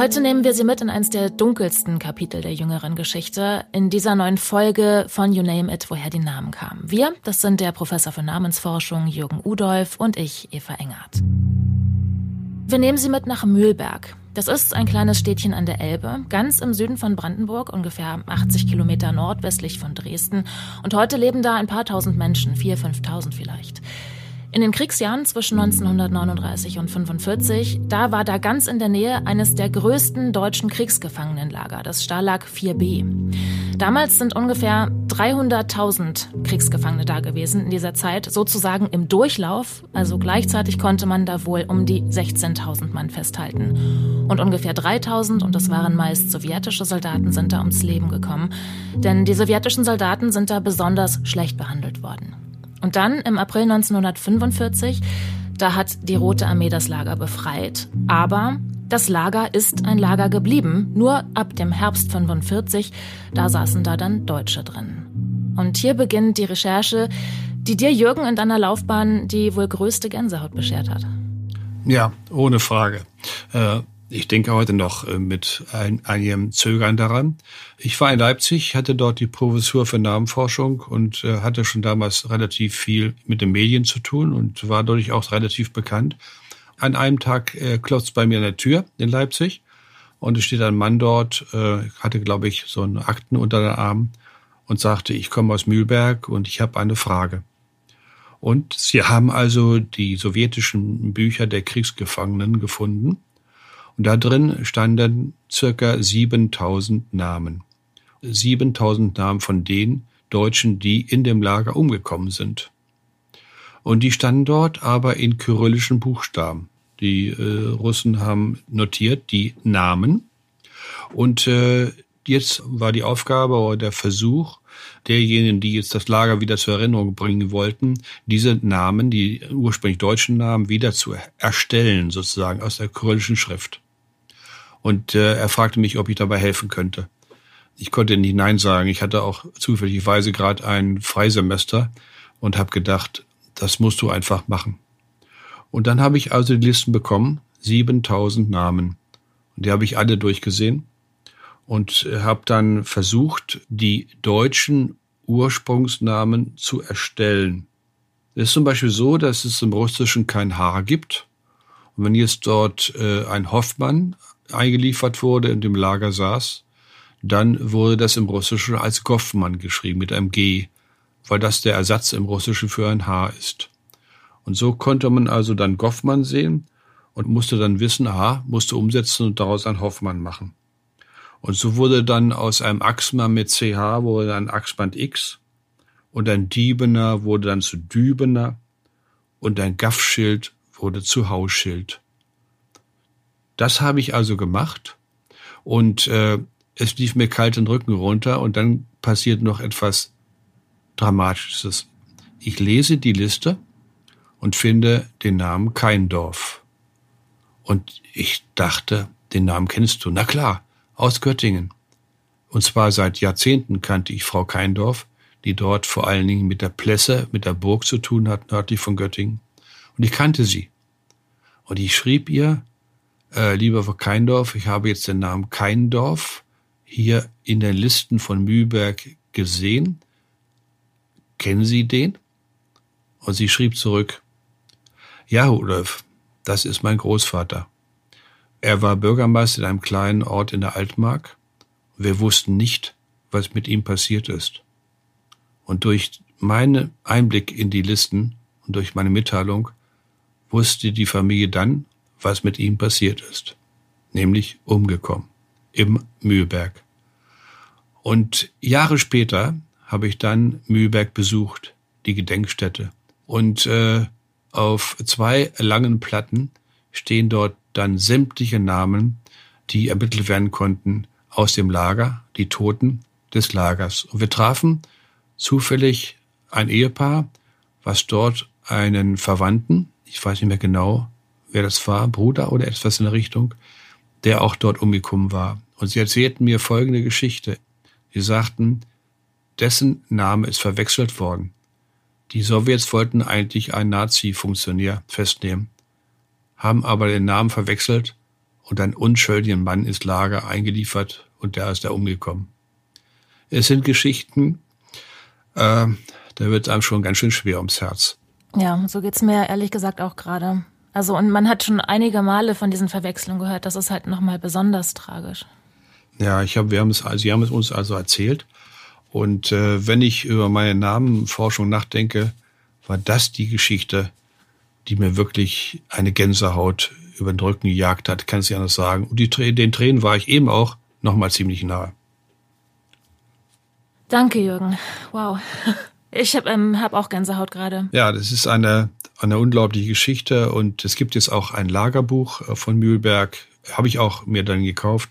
Heute nehmen wir Sie mit in eins der dunkelsten Kapitel der jüngeren Geschichte, in dieser neuen Folge von You Name It, woher die Namen kamen. Wir, das sind der Professor für Namensforschung Jürgen Udolf und ich, Eva Engert. Wir nehmen Sie mit nach Mühlberg. Das ist ein kleines Städtchen an der Elbe, ganz im Süden von Brandenburg, ungefähr 80 Kilometer nordwestlich von Dresden. Und heute leben da ein paar tausend Menschen, vier, fünftausend vielleicht. In den Kriegsjahren zwischen 1939 und 45, da war da ganz in der Nähe eines der größten deutschen Kriegsgefangenenlager, das Stalag 4b. Damals sind ungefähr 300.000 Kriegsgefangene da gewesen in dieser Zeit, sozusagen im Durchlauf. Also gleichzeitig konnte man da wohl um die 16.000 Mann festhalten. Und ungefähr 3.000, und das waren meist sowjetische Soldaten, sind da ums Leben gekommen. Denn die sowjetischen Soldaten sind da besonders schlecht behandelt worden. Und dann im April 1945, da hat die Rote Armee das Lager befreit. Aber das Lager ist ein Lager geblieben. Nur ab dem Herbst 45, da saßen da dann Deutsche drin. Und hier beginnt die Recherche, die dir, Jürgen, in deiner Laufbahn die wohl größte Gänsehaut beschert hat. Ja, ohne Frage. Äh, ich denke heute noch äh, mit ein, einigem Zögern daran. Ich war in Leipzig, hatte dort die Professur für Namenforschung und äh, hatte schon damals relativ viel mit den Medien zu tun und war dadurch auch relativ bekannt. An einem Tag äh, klopft bei mir an der Tür in Leipzig und es steht ein Mann dort, hatte, glaube ich, so einen Akten unter den Arm und sagte, ich komme aus Mühlberg und ich habe eine Frage. Und sie haben also die sowjetischen Bücher der Kriegsgefangenen gefunden und da drin standen circa 7000 Namen. 7000 Namen von den Deutschen, die in dem Lager umgekommen sind. Und die standen dort aber in kyrillischen Buchstaben. Die äh, Russen haben notiert die Namen. Und äh, jetzt war die Aufgabe oder der Versuch, derjenigen, die jetzt das Lager wieder zur Erinnerung bringen wollten, diese Namen, die ursprünglich deutschen Namen, wieder zu erstellen, sozusagen aus der kyrillischen Schrift. Und äh, er fragte mich, ob ich dabei helfen könnte. Ich konnte nicht Nein sagen. Ich hatte auch zufälligerweise gerade ein Freisemester und habe gedacht, das musst du einfach machen. Und dann habe ich also die Listen bekommen, 7000 Namen. Und die habe ich alle durchgesehen und habe dann versucht, die deutschen Ursprungsnamen zu erstellen. Es ist zum Beispiel so, dass es im Russischen kein H gibt. Und wenn jetzt dort äh, ein Hoffmann eingeliefert wurde und im Lager saß, dann wurde das im Russischen als Goffmann geschrieben mit einem G, weil das der Ersatz im Russischen für ein H ist. Und so konnte man also dann Goffmann sehen und musste dann wissen, aha, musste umsetzen und daraus ein Hoffmann machen. Und so wurde dann aus einem Axmann mit CH wurde ein Axband X und ein Diebener wurde dann zu Dübener und ein Gaffschild wurde zu Hausschild. Das habe ich also gemacht und äh, es lief mir kalt den Rücken runter und dann passiert noch etwas Dramatisches. Ich lese die Liste und finde den Namen Keindorf. Und ich dachte, den Namen kennst du. Na klar, aus Göttingen. Und zwar seit Jahrzehnten kannte ich Frau Keindorf, die dort vor allen Dingen mit der Plesse, mit der Burg zu tun hat, nördlich von Göttingen. Und ich kannte sie. Und ich schrieb ihr, äh, lieber Frau Keindorf, ich habe jetzt den Namen Keindorf hier in den Listen von Mühlberg gesehen. Kennen Sie den? Und sie schrieb zurück, ja, Rudolf, das ist mein Großvater. Er war Bürgermeister in einem kleinen Ort in der Altmark. Wir wussten nicht, was mit ihm passiert ist. Und durch meinen Einblick in die Listen und durch meine Mitteilung wusste die Familie dann, was mit ihm passiert ist, nämlich umgekommen im Mühlberg. Und Jahre später habe ich dann Mühlberg besucht, die Gedenkstätte. Und äh, auf zwei langen Platten stehen dort dann sämtliche Namen, die ermittelt werden konnten aus dem Lager, die Toten des Lagers. Und wir trafen zufällig ein Ehepaar, was dort einen Verwandten, ich weiß nicht mehr genau, wer das war, Bruder oder etwas in der Richtung, der auch dort umgekommen war. Und sie erzählten mir folgende Geschichte. Sie sagten, dessen Name ist verwechselt worden. Die Sowjets wollten eigentlich einen Nazi-Funktionär festnehmen, haben aber den Namen verwechselt und ein unschuldigen Mann ins Lager eingeliefert und der ist da umgekommen. Es sind Geschichten, äh, da wird es einem schon ganz schön schwer ums Herz. Ja, so geht's mir ehrlich gesagt auch gerade. Also und man hat schon einige Male von diesen Verwechslungen gehört. Das ist halt nochmal besonders tragisch. Ja, ich habe, wir haben es, also, Sie haben es uns also erzählt. Und äh, wenn ich über meine Namenforschung nachdenke, war das die Geschichte, die mir wirklich eine Gänsehaut über den Rücken gejagt hat, kann ich anders sagen. Und die, den Tränen war ich eben auch nochmal ziemlich nahe. Danke, Jürgen. Wow. Ich habe ähm, hab auch Gänsehaut gerade. Ja, das ist eine, eine unglaubliche Geschichte und es gibt jetzt auch ein Lagerbuch äh, von Mühlberg, habe ich auch mir dann gekauft,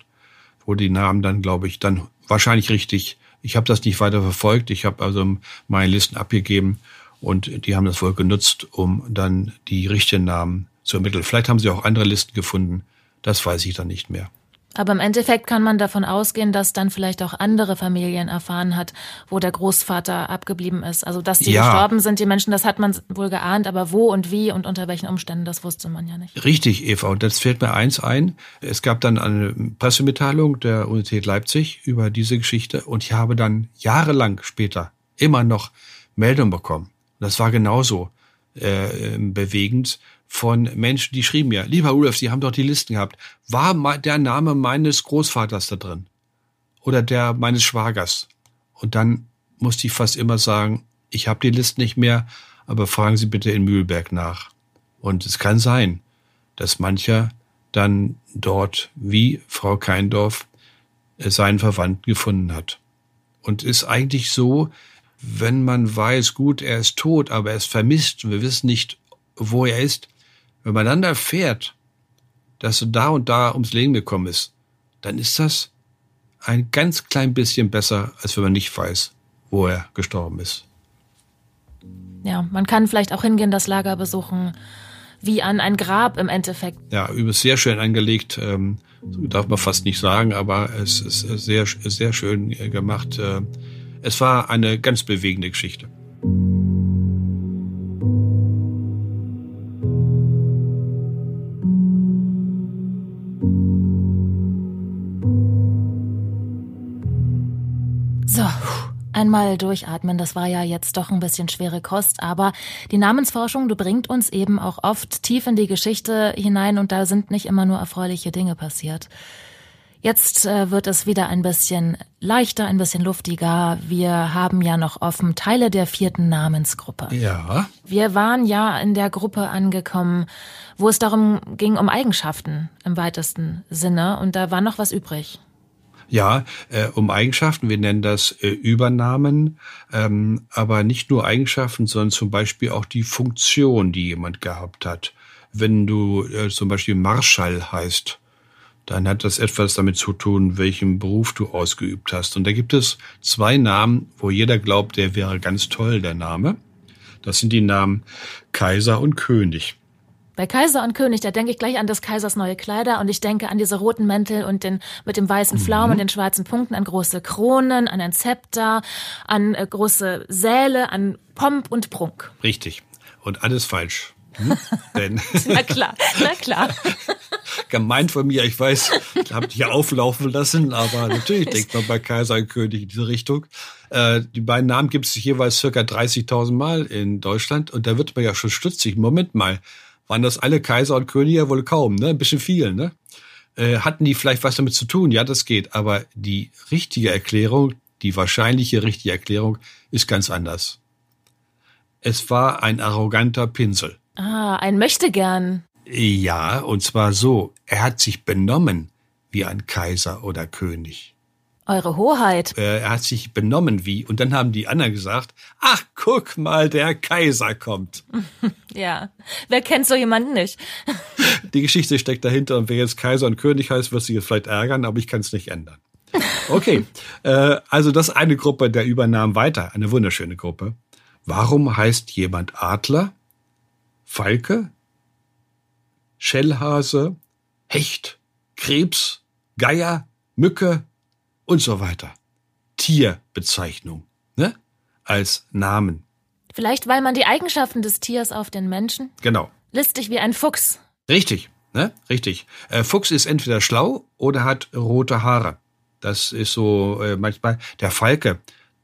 wo die Namen dann, glaube ich, dann wahrscheinlich richtig. Ich habe das nicht weiter verfolgt, ich habe also meine Listen abgegeben und die haben das wohl genutzt, um dann die richtigen Namen zu ermitteln. Vielleicht haben sie auch andere Listen gefunden, das weiß ich dann nicht mehr. Aber im Endeffekt kann man davon ausgehen, dass dann vielleicht auch andere Familien erfahren hat, wo der Großvater abgeblieben ist. Also dass die ja. gestorben sind, die Menschen, das hat man wohl geahnt, aber wo und wie und unter welchen Umständen, das wusste man ja nicht. Richtig, Eva. Und das fällt mir eins ein. Es gab dann eine Pressemitteilung der Universität Leipzig über diese Geschichte und ich habe dann jahrelang später immer noch Meldung bekommen. Das war genauso äh, bewegend von Menschen, die schrieben mir, lieber Rudolf, Sie haben doch die Listen gehabt. War der Name meines Großvaters da drin? Oder der meines Schwagers? Und dann musste ich fast immer sagen, ich habe die Listen nicht mehr, aber fragen Sie bitte in Mühlberg nach. Und es kann sein, dass mancher dann dort, wie Frau Keindorf, seinen Verwandten gefunden hat. Und ist eigentlich so, wenn man weiß, gut, er ist tot, aber er ist vermisst und wir wissen nicht, wo er ist, wenn man dann erfährt, dass er da und da ums Leben gekommen ist, dann ist das ein ganz klein bisschen besser, als wenn man nicht weiß, wo er gestorben ist. Ja, man kann vielleicht auch hingehen, das Lager besuchen, wie an ein Grab im Endeffekt. Ja, übrigens sehr schön angelegt, ähm, darf man fast nicht sagen, aber es ist sehr, sehr schön gemacht. Äh, es war eine ganz bewegende Geschichte. Einmal durchatmen, das war ja jetzt doch ein bisschen schwere Kost, aber die Namensforschung, du bringt uns eben auch oft tief in die Geschichte hinein und da sind nicht immer nur erfreuliche Dinge passiert. Jetzt äh, wird es wieder ein bisschen leichter, ein bisschen luftiger. Wir haben ja noch offen Teile der vierten Namensgruppe. Ja. Wir waren ja in der Gruppe angekommen, wo es darum ging, um Eigenschaften im weitesten Sinne und da war noch was übrig. Ja, äh, um Eigenschaften. Wir nennen das äh, Übernamen, ähm, aber nicht nur Eigenschaften, sondern zum Beispiel auch die Funktion, die jemand gehabt hat. Wenn du äh, zum Beispiel Marschall heißt, dann hat das etwas damit zu tun, welchen Beruf du ausgeübt hast. Und da gibt es zwei Namen, wo jeder glaubt, der wäre ganz toll, der Name. Das sind die Namen Kaiser und König. Bei Kaiser und König, da denke ich gleich an des Kaisers neue Kleider und ich denke an diese roten Mäntel und den mit dem weißen Pflaumen mhm. und den schwarzen Punkten, an große Kronen, an ein Zepter, an äh, große Säle, an Pomp und Prunk. Richtig. Und alles falsch. Hm? Denn na klar, na klar. Gemeint von mir, ich weiß, ich habe dich auflaufen lassen, aber natürlich denkt man bei Kaiser und König in diese Richtung. Äh, die beiden Namen gibt es jeweils circa 30.000 Mal in Deutschland und da wird man ja schon stutzig. Moment mal, waren das alle Kaiser und Könige wohl kaum, ne? Ein bisschen viel, ne? Äh, hatten die vielleicht was damit zu tun? Ja, das geht. Aber die richtige Erklärung, die wahrscheinliche richtige Erklärung ist ganz anders. Es war ein arroganter Pinsel. Ah, ein Möchtegern. Ja, und zwar so. Er hat sich benommen wie ein Kaiser oder König. Eure Hoheit. Äh, er hat sich benommen wie. Und dann haben die anderen gesagt, ach, guck mal, der Kaiser kommt. ja, wer kennt so jemanden nicht? die Geschichte steckt dahinter und wer jetzt Kaiser und König heißt, wird sich jetzt vielleicht ärgern, aber ich kann es nicht ändern. Okay, äh, also das eine Gruppe der übernahm weiter, eine wunderschöne Gruppe. Warum heißt jemand Adler, Falke, Schellhase, Hecht, Krebs, Geier, Mücke, und so weiter. Tierbezeichnung, ne? Als Namen. Vielleicht, weil man die Eigenschaften des Tiers auf den Menschen? Genau. Listig wie ein Fuchs. Richtig. Ne? Richtig. Äh, Fuchs ist entweder schlau oder hat rote Haare. Das ist so äh, manchmal. Der Falke,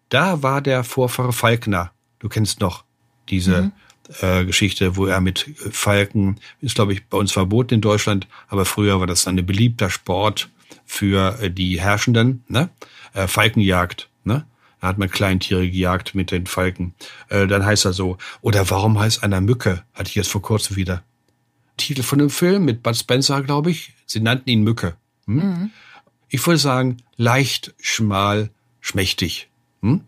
da war der Vorfahre Falkner. Du kennst noch diese mhm. Äh, Geschichte, wo er mit Falken, ist glaube ich bei uns verboten in Deutschland, aber früher war das ein beliebter Sport für äh, die Herrschenden, ne? Äh, Falkenjagd, ne? Da hat man Kleintiere gejagt mit den Falken. Äh, dann heißt er so, oder warum heißt einer Mücke? Hatte ich jetzt vor kurzem wieder. Titel von dem Film mit Bud Spencer, glaube ich. Sie nannten ihn Mücke. Hm? Mhm. Ich würde sagen, leicht, schmal, schmächtig. Hm?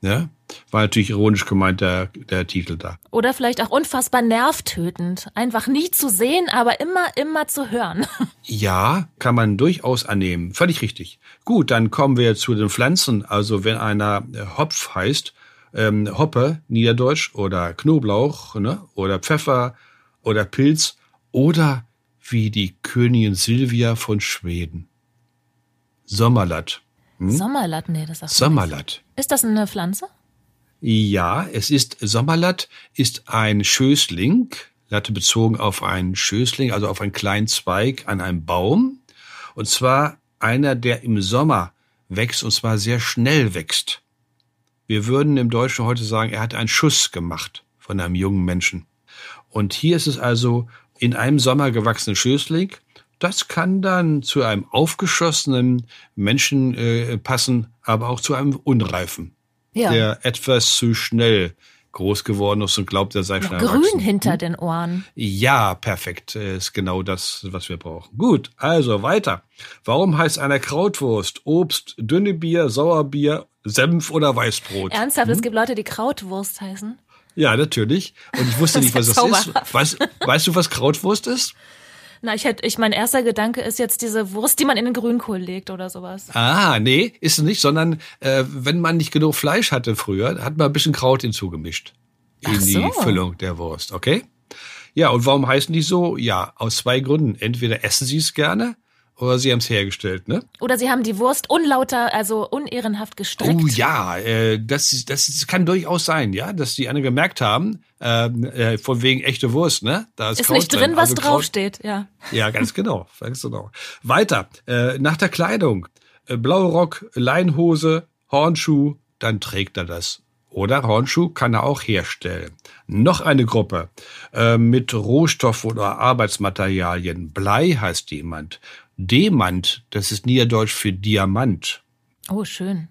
Ja, war natürlich ironisch gemeint, der, der Titel da. Oder vielleicht auch unfassbar nervtötend. Einfach nie zu sehen, aber immer, immer zu hören. Ja, kann man durchaus annehmen. Völlig richtig. Gut, dann kommen wir zu den Pflanzen. Also wenn einer äh, Hopf heißt, ähm, Hoppe, Niederdeutsch, oder Knoblauch, ne, oder Pfeffer, oder Pilz, oder wie die Königin Silvia von Schweden. Sommerlatt. Hm? Sommerlatt, nee, das sagt Sommerlatt. Ist das eine Pflanze? Ja, es ist Sommerlatt, ist ein Schößling, Latte bezogen auf einen Schößling, also auf einen kleinen Zweig an einem Baum. Und zwar einer, der im Sommer wächst und zwar sehr schnell wächst. Wir würden im Deutschen heute sagen, er hat einen Schuss gemacht von einem jungen Menschen. Und hier ist es also in einem Sommer gewachsenen Schößling das kann dann zu einem aufgeschossenen Menschen äh, passen, aber auch zu einem Unreifen, ja. der etwas zu schnell groß geworden ist und glaubt, er sei schon erwachsen. Grün hinter hm? den Ohren. Ja, perfekt. Ist genau das, was wir brauchen. Gut, also weiter. Warum heißt einer Krautwurst, Obst, dünne Bier, Sauerbier, Senf oder Weißbrot? Ernsthaft, hm? es gibt Leute, die Krautwurst heißen? Ja, natürlich. Und ich wusste nicht, was das ist. Weißt, weißt du, was Krautwurst ist? Na, ich hätte, ich mein erster Gedanke ist jetzt diese Wurst, die man in den Grünkohl legt oder sowas. Ah, nee, ist es nicht, sondern äh, wenn man nicht genug Fleisch hatte früher, hat man ein bisschen Kraut hinzugemischt in so. die Füllung der Wurst, okay? Ja, und warum heißen die so? Ja, aus zwei Gründen. Entweder essen sie es gerne oder sie haben es hergestellt, ne? Oder sie haben die Wurst unlauter, also unehrenhaft gestreckt. Oh ja, äh, das, das kann durchaus sein, ja, dass die anderen gemerkt haben, ähm, äh, von wegen echte Wurst, ne? Da ist, ist nicht drin, was also draufsteht, ja. Ja, ganz genau, ganz genau. Weiter, äh, nach der Kleidung. Äh, blauer Rock, Leinhose, Hornschuh, dann trägt er das. Oder Hornschuh kann er auch herstellen. Noch eine Gruppe äh, mit Rohstoff oder Arbeitsmaterialien. Blei heißt jemand. Demant, das ist Niederdeutsch für Diamant. Oh, schön.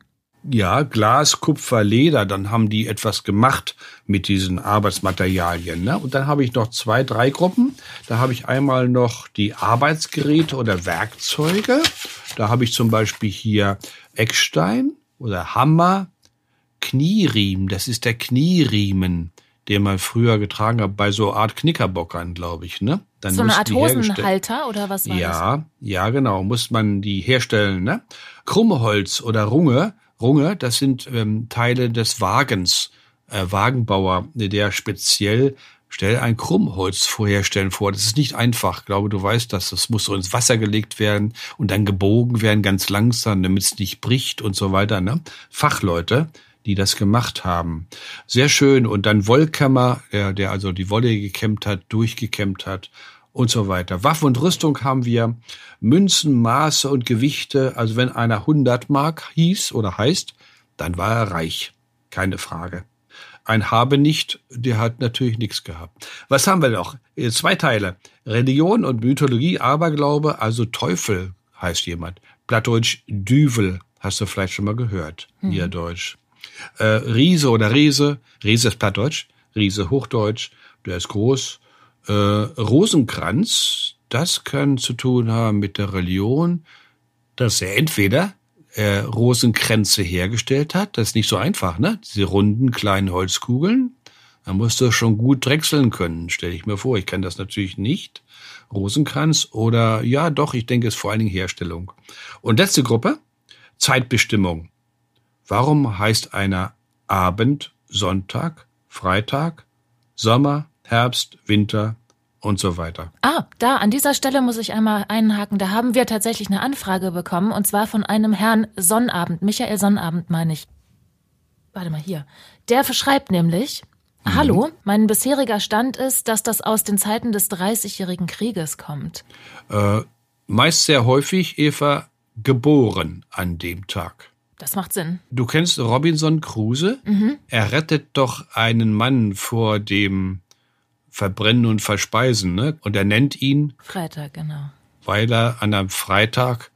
Ja, Glas, Kupfer, Leder, dann haben die etwas gemacht mit diesen Arbeitsmaterialien. Ne? Und dann habe ich noch zwei, drei Gruppen. Da habe ich einmal noch die Arbeitsgeräte oder Werkzeuge. Da habe ich zum Beispiel hier Eckstein oder Hammer, Knieriemen, das ist der Knieriemen den man früher getragen hat bei so Art Knickerbockern, glaube ich, ne? Dann so eine Art Hosenhalter oder was war ja, das? Ja, genau, muss man die herstellen, ne? Krummholz oder Runge, Runge, das sind ähm, Teile des Wagens, äh, Wagenbauer, der speziell Stell ein Krummholz vorherstellen vor. Das ist nicht einfach. Ich glaube, du weißt das. Das muss so ins Wasser gelegt werden und dann gebogen werden, ganz langsam, damit es nicht bricht und so weiter. Ne? Fachleute, die das gemacht haben. Sehr schön. Und dann Wollkämmer, der, der also die Wolle gekämmt hat, durchgekämmt hat und so weiter. Waffen und Rüstung haben wir, Münzen, Maße und Gewichte. Also wenn einer 100 Mark hieß oder heißt, dann war er reich. Keine Frage. Ein Habe nicht, der hat natürlich nichts gehabt. Was haben wir noch? Äh, zwei Teile. Religion und Mythologie, Aberglaube, also Teufel heißt jemand. Plattdeutsch Düvel, hast du vielleicht schon mal gehört. Mhm. Niederdeutsch. Äh, Riese oder Riese, Riese ist Plattdeutsch, Riese Hochdeutsch, der ist groß. Äh, Rosenkranz, das kann zu tun haben mit der Religion, dass er entweder äh, Rosenkränze hergestellt hat, das ist nicht so einfach, ne? Diese runden kleinen Holzkugeln, da musst du schon gut drechseln können, stelle ich mir vor. Ich kann das natürlich nicht. Rosenkranz oder ja, doch, ich denke, es ist vor allen Dingen Herstellung. Und letzte Gruppe, Zeitbestimmung. Warum heißt einer Abend Sonntag, Freitag, Sommer, Herbst, Winter und so weiter. Ah, da an dieser Stelle muss ich einmal einhaken. Da haben wir tatsächlich eine Anfrage bekommen und zwar von einem Herrn Sonnabend, Michael Sonnabend meine ich. Warte mal hier. Der verschreibt nämlich, Hallo, mein bisheriger Stand ist, dass das aus den Zeiten des Dreißigjährigen Krieges kommt. Äh, meist sehr häufig, Eva, geboren an dem Tag. Das macht Sinn. Du kennst Robinson Crusoe? Mhm. Er rettet doch einen Mann vor dem Verbrennen und Verspeisen, ne? Und er nennt ihn Freitag, genau. Weil er an einem Freitag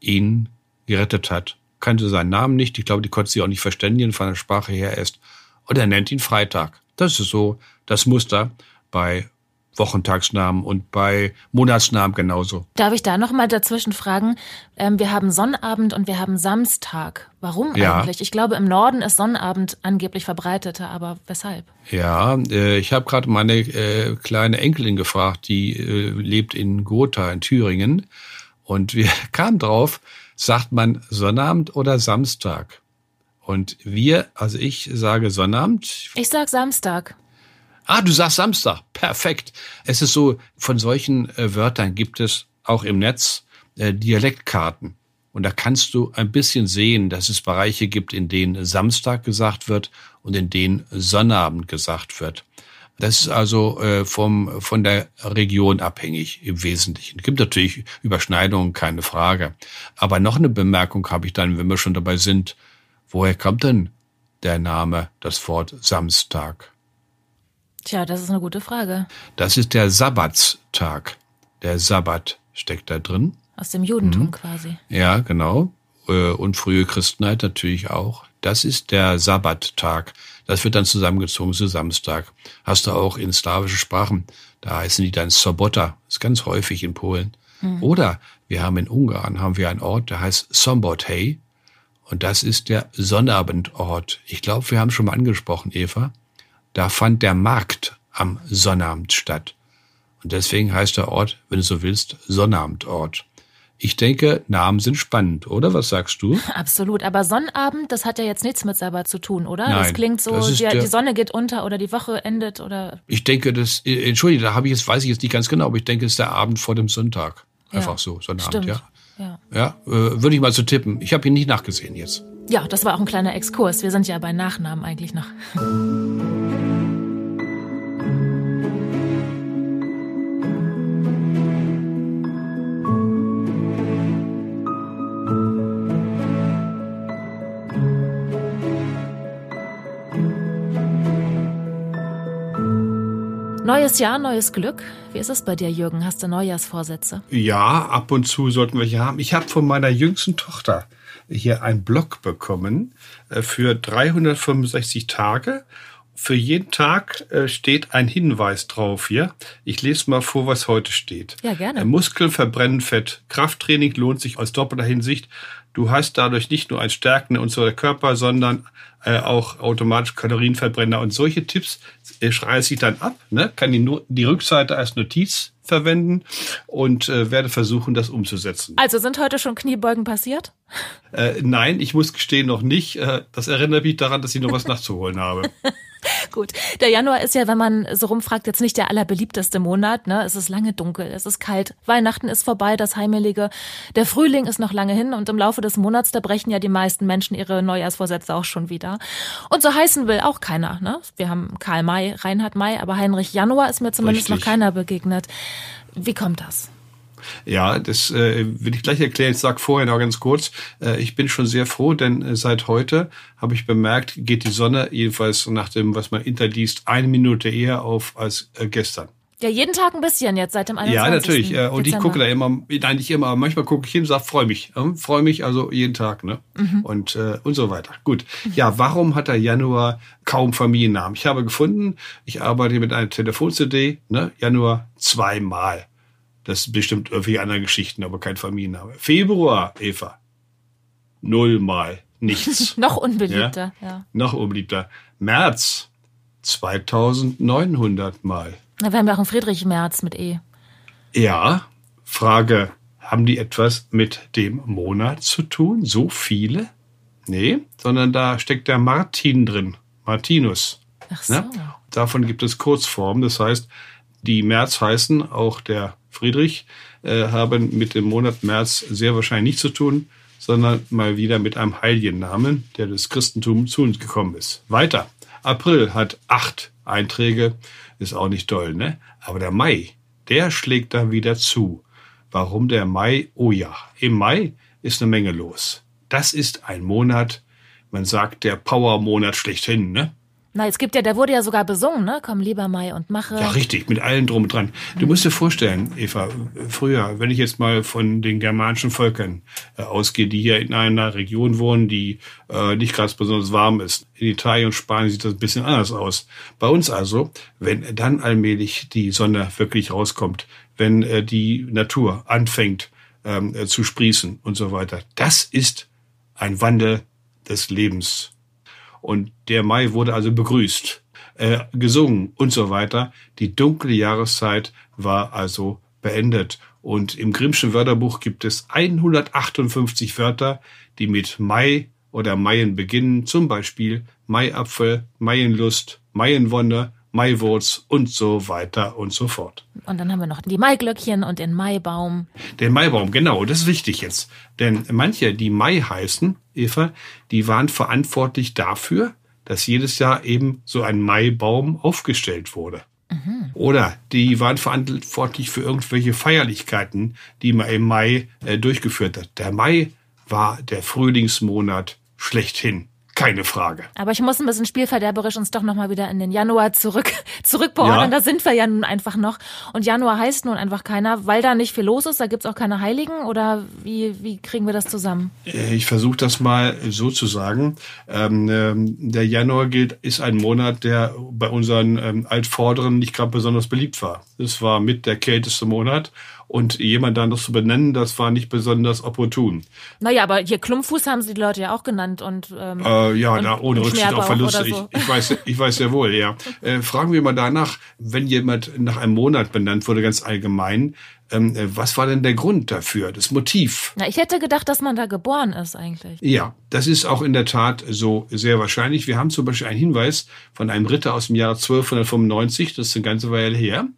ihn gerettet hat. Kannte seinen Namen nicht. Ich glaube, die konnte sie auch nicht verständigen von der Sprache her erst. Und er nennt ihn Freitag. Das ist so das Muster bei Wochentagsnamen und bei Monatsnamen genauso. Darf ich da noch mal dazwischen fragen? Ähm, wir haben Sonnabend und wir haben Samstag. Warum Ja. eigentlich? Ich glaube, im Norden ist Sonnabend angeblich verbreiteter, aber weshalb? Ja, äh, ich habe gerade meine äh, kleine Enkelin gefragt, die äh, lebt in Gotha in Thüringen. Und wir kamen drauf, sagt man Sonnabend oder Samstag? Und wir, also ich sage Sonnabend. Ich sag Samstag. Ah, du sagst Samstag. Perfekt. Es ist so, von solchen äh, Wörtern gibt es auch im Netz äh, Dialektkarten. Und da kannst du ein bisschen sehen, dass es Bereiche gibt, in denen Samstag gesagt wird und in denen Sonnabend gesagt wird. Das ist also äh, vom, von der Region abhängig im Wesentlichen. Es gibt natürlich Überschneidungen, keine Frage. Aber noch eine Bemerkung habe ich dann, wenn wir schon dabei sind. Woher kommt denn der Name, das Wort Samstag? Tja, das ist eine gute Frage. Das ist der Sabbatstag. Der Sabbat steckt da drin. Aus dem Judentum Mhm. quasi. Ja, genau. Äh, Und frühe Christenheit natürlich auch. Das ist der Sabbattag. Das wird dann zusammengezogen zu Samstag. Hast du auch in slawischen Sprachen. Da heißen die dann Sobota. Ist ganz häufig in Polen. Oder wir haben in Ungarn haben wir einen Ort, der heißt Sombotej. Und das ist der Sonnabendort. Ich glaube, wir haben schon mal angesprochen, Eva. Da fand der Markt am Sonnabend statt. Und deswegen heißt der Ort, wenn du so willst, Sonnabendort. Ich denke, Namen sind spannend, oder? Was sagst du? Absolut. Aber Sonnabend, das hat ja jetzt nichts mit Sabbat zu tun, oder? das Nein, klingt so, das die, die Sonne geht unter oder die Woche endet oder. Ich denke, das, entschuldige, da habe ich jetzt, weiß ich jetzt nicht ganz genau, aber ich denke, es ist der Abend vor dem Sonntag. Einfach Ja, so, Sonnabend, Stimmt. ja. Ja. Ja, äh, würde ich mal so tippen. Ich habe ihn nicht nachgesehen jetzt. ja, das war auch ein kleiner Exkurs. Wir sind ja bei Nachnamen eigentlich noch. Neues Jahr, neues Glück. Wie ist es bei dir, Jürgen? Hast du Neujahrsvorsätze? Ja, ab und zu sollten wir hier haben. Ich habe von meiner jüngsten Tochter hier einen Blog bekommen äh, für 365 Tage. Für jeden Tag äh, steht ein Hinweis drauf hier. Ich lese mal vor, was heute steht. Ja, gerne. Äh, Muskeln verbrennen Fett. Krafttraining lohnt sich aus doppelter Hinsicht. Du hast dadurch nicht nur einen stärkenden unserer Körper, sondern äh, auch automatisch Kalorienverbrenner. Und solche Tipps äh, schreibe ich dann ab, ne? kann die, Nu- die Rückseite als Notiz verwenden und äh, werde versuchen, das umzusetzen. Also sind heute schon Kniebeugen passiert? Äh, nein, ich muss gestehen, noch nicht. Äh, das erinnert mich daran, dass ich noch was nachzuholen habe. Gut. Der Januar ist ja, wenn man so rumfragt, jetzt nicht der allerbeliebteste Monat. Ne? Es ist lange dunkel, es ist kalt, Weihnachten ist vorbei, das Heimelige. Der Frühling ist noch lange hin und im Laufe des Monats, da brechen ja die meisten Menschen ihre Neujahrsvorsätze auch schon wieder. Und so heißen will auch keiner. Ne? Wir haben Karl May, Reinhard May, aber Heinrich Januar ist mir zumindest Richtig. noch keiner begegnet. Wie kommt das? Ja, das äh, will ich gleich erklären. Ich sage vorher noch ganz kurz. Äh, ich bin schon sehr froh, denn äh, seit heute habe ich bemerkt, geht die Sonne jedenfalls nach dem, was man interliest, eine Minute eher auf als äh, gestern. Ja, jeden Tag ein bisschen jetzt seit dem 21. Ja, natürlich. Äh, und ich gucke da immer, nein, nicht immer, aber manchmal gucke ich hin und sage, freue mich. Ähm, freue mich also jeden Tag, ne? Und, äh, und so weiter. Gut. Ja, warum hat der Januar kaum Familiennamen? Ich habe gefunden, ich arbeite mit einer Telefon-CD, ne? Januar zweimal. Das bestimmt irgendwie andere Geschichten, aber kein Familienname. Februar, Eva. Nullmal. Nichts. Noch unbeliebter, ja. Noch unbeliebter. März. 2900 Mal. Na, wir haben ja auch einen Friedrich Merz mit E. Ja, Frage, haben die etwas mit dem Monat zu tun? So viele? Nee, sondern da steckt der Martin drin. Martinus. Ach so. Ne? Davon gibt es Kurzformen. Das heißt, die März heißen, auch der Friedrich, äh, haben mit dem Monat März sehr wahrscheinlich nichts zu tun, sondern mal wieder mit einem Heiligennamen, der des Christentums zu uns gekommen ist. Weiter. April hat acht Einträge, ist auch nicht toll, ne? Aber der Mai, der schlägt da wieder zu. Warum der Mai? Oh ja, im Mai ist eine Menge los. Das ist ein Monat, man sagt der Power-Monat schlechthin, ne? Na, es gibt ja, der wurde ja sogar besungen, ne? Komm lieber Mai und mache. Ja, richtig, mit allen drum und dran. Du musst dir vorstellen, Eva, früher, wenn ich jetzt mal von den germanischen Völkern äh, ausgehe, die hier in einer Region wohnen, die äh, nicht gerade besonders warm ist. In Italien und Spanien sieht das ein bisschen anders aus. Bei uns also, wenn dann allmählich die Sonne wirklich rauskommt, wenn äh, die Natur anfängt ähm, äh, zu sprießen und so weiter, das ist ein Wandel des Lebens und der Mai wurde also begrüßt, äh, gesungen und so weiter. Die dunkle Jahreszeit war also beendet. Und im Grimmschen Wörterbuch gibt es 158 Wörter, die mit Mai oder Maien beginnen. Zum Beispiel Maiapfel, Maienlust, Maienwonne, Maiwurz und so weiter und so fort. Und dann haben wir noch die Maiglöckchen und den Maibaum. Den Maibaum, genau, das ist wichtig jetzt. Denn manche, die Mai heißen, Eva, die waren verantwortlich dafür, dass jedes Jahr eben so ein Maibaum aufgestellt wurde. Mhm. Oder die waren verantwortlich für irgendwelche Feierlichkeiten, die man im Mai äh, durchgeführt hat. Der Mai war der Frühlingsmonat schlechthin. Keine Frage. Aber ich muss ein bisschen spielverderberisch uns doch nochmal wieder in den Januar zurück, zurückbeordern. Ja. Da sind wir ja nun einfach noch. Und Januar heißt nun einfach keiner, weil da nicht viel los ist. Da gibt's auch keine Heiligen. Oder wie, wie kriegen wir das zusammen? Äh, ich versuche das mal so zu sagen. Ähm, ähm, der Januar gilt, ist ein Monat, der bei unseren ähm, Altvorderen nicht gerade besonders beliebt war. Es war mit der kälteste Monat und jemand da noch zu benennen, das war nicht besonders opportun. Naja, aber hier Klumpfuß haben sie die Leute ja auch genannt und ähm, äh, ja, und, da ohne Rücksicht auf Verluste. So. Ich, ich, weiß, ich weiß ja wohl, ja. Äh, fragen wir mal danach, wenn jemand nach einem Monat benannt wurde, ganz allgemein, ähm, äh, was war denn der Grund dafür, das Motiv? Na, ich hätte gedacht, dass man da geboren ist eigentlich. Ja, das ist auch in der Tat so sehr wahrscheinlich. Wir haben zum Beispiel einen Hinweis von einem Ritter aus dem Jahr 1295, das ist eine ganze Weile her.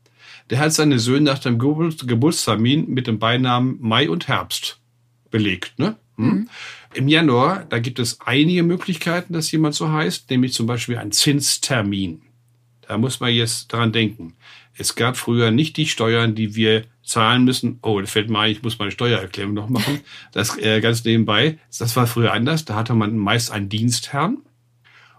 Der hat seine Söhne nach dem Geburtstermin mit dem Beinamen Mai und Herbst belegt. Ne? Hm? Mhm. Im Januar, da gibt es einige Möglichkeiten, dass jemand so heißt, nämlich zum Beispiel ein Zinstermin. Da muss man jetzt dran denken. Es gab früher nicht die Steuern, die wir zahlen müssen. Oh, da fällt mir ein, ich muss meine Steuererklärung noch machen. Das äh, ganz nebenbei. Das war früher anders. Da hatte man meist einen Dienstherrn.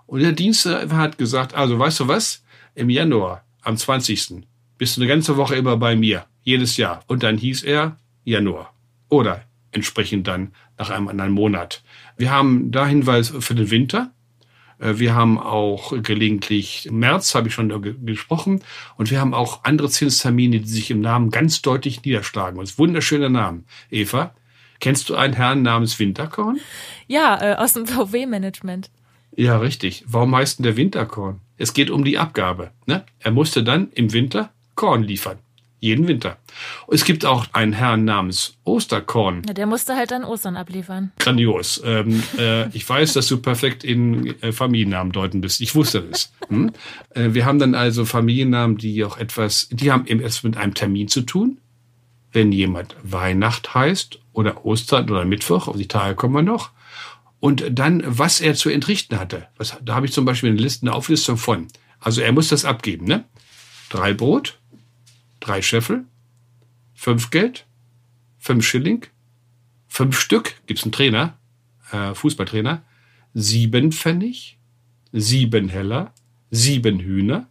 Und der Dienstherr hat gesagt, also weißt du was? Im Januar, am 20 bist du eine ganze Woche immer bei mir, jedes Jahr. Und dann hieß er Januar. Oder entsprechend dann nach einem anderen Monat. Wir haben da Hinweis für den Winter. Äh, wir haben auch gelegentlich März, habe ich schon gesprochen. Und wir haben auch andere Zinstermine, die sich im Namen ganz deutlich niederschlagen. Und wunderschöne Namen. Eva, kennst du einen Herrn namens Winterkorn? Ja, äh, aus dem VW-Management. Ja, richtig. Warum heißt denn der Winterkorn? Es geht um die Abgabe. Ne? Er musste dann im Winter Korn liefern. Jeden Winter. Es gibt auch einen Herrn namens Osterkorn. Ja, der musste halt dann Ostern abliefern. Grandios. Ähm, äh, ich weiß, dass du perfekt in äh, Familiennamen deuten bist. Ich wusste das. Hm? Äh, wir haben dann also Familiennamen, die auch etwas, die haben eben erst mit einem Termin zu tun. Wenn jemand Weihnacht heißt oder Ostern oder Mittwoch, auf die Tage kommen wir noch. Und dann, was er zu entrichten hatte. Was, da habe ich zum Beispiel eine Liste, eine Auflistung von. Also er muss das abgeben, ne? Drei Brot, drei Scheffel, fünf Geld, fünf Schilling, fünf Stück, gibt's einen Trainer, äh, Fußballtrainer, sieben Pfennig, sieben Heller, sieben Hühner,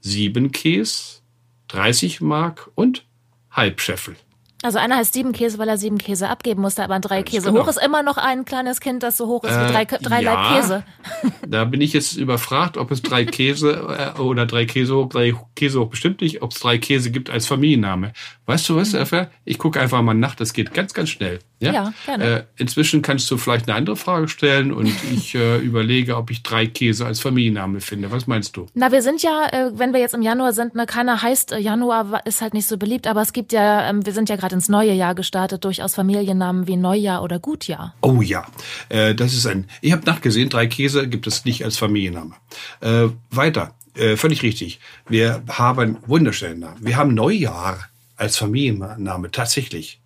sieben Käs, 30 Mark und Halbscheffel. Also einer heißt sieben Käse, weil er sieben Käse abgeben musste, aber drei Ganz Käse genau. hoch ist immer noch ein kleines Kind, das so hoch ist äh, wie drei, drei ja, Leib Käse. Da bin ich jetzt überfragt, ob es drei Käse äh, oder drei Käse hoch, drei Käse hoch bestimmt nicht, ob es drei Käse gibt als Familienname. Weißt du was, mhm. Ich gucke einfach mal nach, das geht ganz, ganz schnell. Ja, ja gerne. Äh, inzwischen kannst du vielleicht eine andere Frage stellen und ich äh, überlege, ob ich drei Käse als Familienname finde. Was meinst du? Na, wir sind ja, äh, wenn wir jetzt im Januar sind, ne, keiner heißt, äh, Januar ist halt nicht so beliebt, aber es gibt ja, ähm, wir sind ja gerade ins neue Jahr gestartet, durchaus Familiennamen wie Neujahr oder Gutjahr. Oh ja, äh, das ist ein, ich habe nachgesehen, drei Käse gibt es nicht als Familienname. Äh, weiter, völlig richtig. Wir haben wunderschöne Namen. Wir haben Neujahr als Familienname, tatsächlich.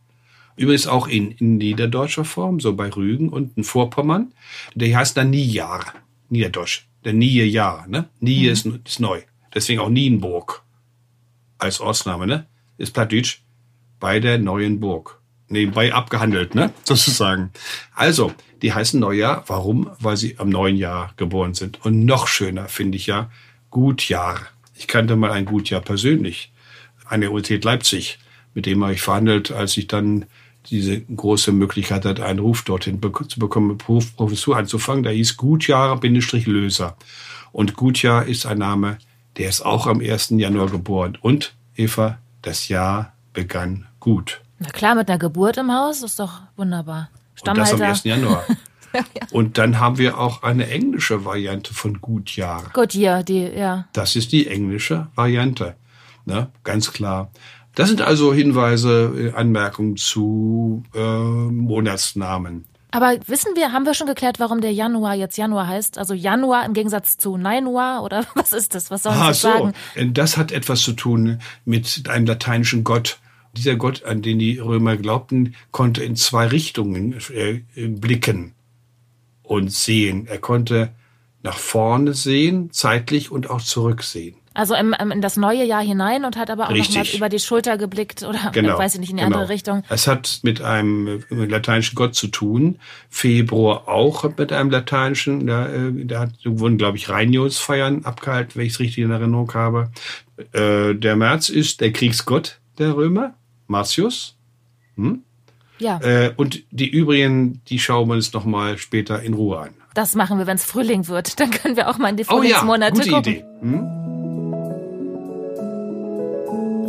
Übrigens auch in, in niederdeutscher Form, so bei Rügen und in Vorpommern. Der heißt dann Niejahr, niederdeutsch. Der nie Jahr, ne? Nie mhm. ist, ist neu. Deswegen auch Nienburg als Ortsname, ne? Ist Plattdeutsch bei der neuen Burg. Nebenbei abgehandelt, ne? Sozusagen. Also, die heißen Neujahr. Warum? Weil sie am neuen Jahr geboren sind. Und noch schöner finde ich ja Gutjahr. Ich kannte mal ein Gutjahr persönlich an der Universität Leipzig. Mit dem habe ich verhandelt, als ich dann diese große Möglichkeit hatte, einen Ruf dorthin zu bekommen, Professur anzufangen. Da hieß Gutjahr-Löser. Und Gutjahr ist ein Name, der ist auch am 1. Januar geboren. Und, Eva, das Jahr begann gut. Na klar, mit einer Geburt im Haus ist doch wunderbar. Stammhalter. Und das am 1. Januar. ja. Und dann haben wir auch eine englische Variante von Gutjahr. Gutjahr, die, ja. Das ist die englische Variante. Ne? Ganz klar. Das sind also Hinweise, äh, Anmerkungen zu äh, Monatsnamen. Aber wissen wir, haben wir schon geklärt, warum der Januar jetzt Januar heißt? Also Januar im Gegensatz zu Januar oder was ist das? Was soll ah, das so. sagen? Das hat etwas zu tun mit einem lateinischen Gott. Dieser Gott, an den die Römer glaubten, konnte in zwei Richtungen äh, blicken und sehen. Er konnte nach vorne sehen, zeitlich und auch zurücksehen. Also im, in das neue Jahr hinein und hat aber auch nochmal über die Schulter geblickt oder genau, weiß ich nicht, in die genau. andere Richtung. Es hat mit einem lateinischen Gott zu tun. Februar auch mit einem lateinischen. Da, äh, da wurden, glaube ich, Reinionsfeiern abgehalten, wenn ich es richtig in Erinnerung habe. Äh, der März ist der Kriegsgott der Römer, Marcius. Hm? Ja. Äh, und die übrigen, die schauen wir uns nochmal später in Ruhe an. Das machen wir, wenn es Frühling wird. Dann können wir auch mal in die Frühlingsmonate oh ja, gute gucken. Idee. Hm?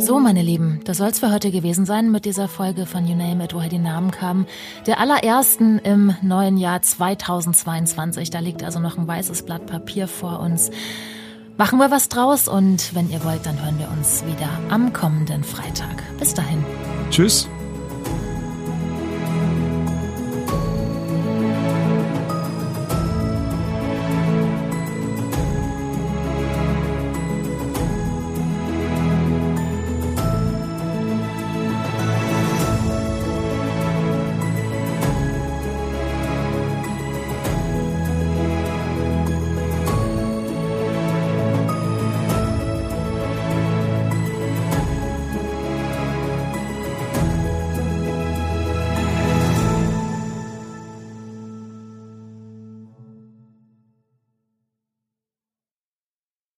So, meine Lieben, das soll's für heute gewesen sein mit dieser Folge von You Name It, woher die Namen kamen. Der allerersten im neuen Jahr 2022. Da liegt also noch ein weißes Blatt Papier vor uns. Machen wir was draus und wenn ihr wollt, dann hören wir uns wieder am kommenden Freitag. Bis dahin. Tschüss.